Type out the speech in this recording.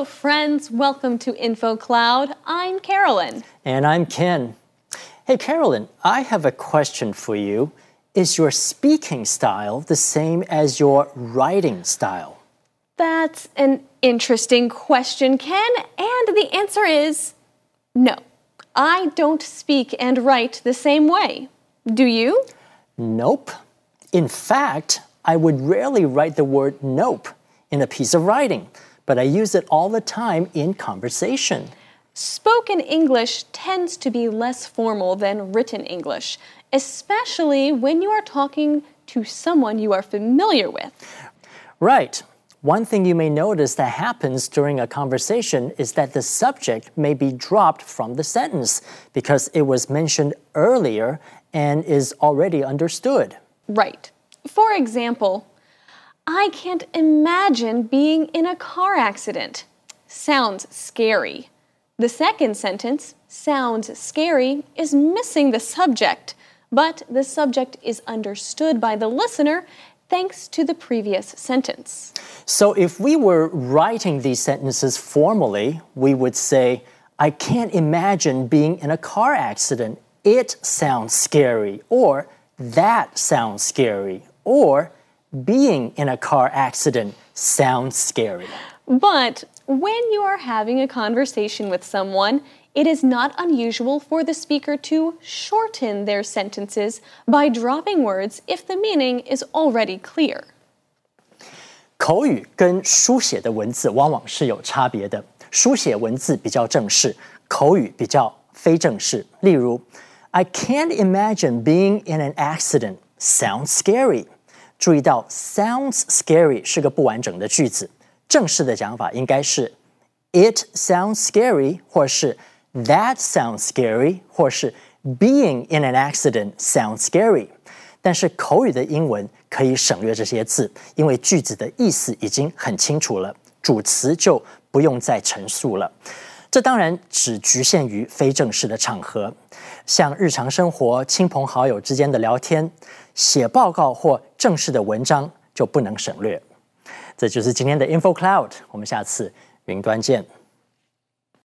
Hello, friends. Welcome to InfoCloud. I'm Carolyn. And I'm Ken. Hey, Carolyn, I have a question for you. Is your speaking style the same as your writing style? That's an interesting question, Ken. And the answer is no. I don't speak and write the same way. Do you? Nope. In fact, I would rarely write the word nope in a piece of writing, but I use it all the time in conversation. Spoken English tends to be less formal than written English, especially when you are talking to someone you are familiar with. Right. One thing you may notice that happens during a conversation is that the subject may be dropped from the sentence because it was mentioned earlier and is already understood. Right. For example, I can't imagine being in a car accident. Sounds scary. The second sentence, sounds scary, is missing the subject, but the subject is understood by the listener thanks to the previous sentence. So if we were writing these sentences formally, we would say, I can't imagine being in a car accident. It sounds scary. Or that sounds scary. Or being in a car accident sounds scary. But when you are having a conversation with someone, it is not unusual for the speaker to shorten their sentences by dropping words if the meaning is already clear. 口语跟书写的文字往往是有差别的，书写文字比较正式，口语比较非正式。例如，I can't imagine being in an accident. Sounds scary. 注意到，sounds scary 是个不完整的句子。正式的讲法应该是 It sounds scary，或是 That sounds scary，或是 Being in an accident sounds scary。但是口语的英文可以省略这些字，因为句子的意思已经很清楚了，主词就不用再陈述了。这当然只局限于非正式的场合，像日常生活、亲朋好友之间的聊天。写报告或正式的文章就不能省略。这就是今天的 InfoCloud，我们下次云端见。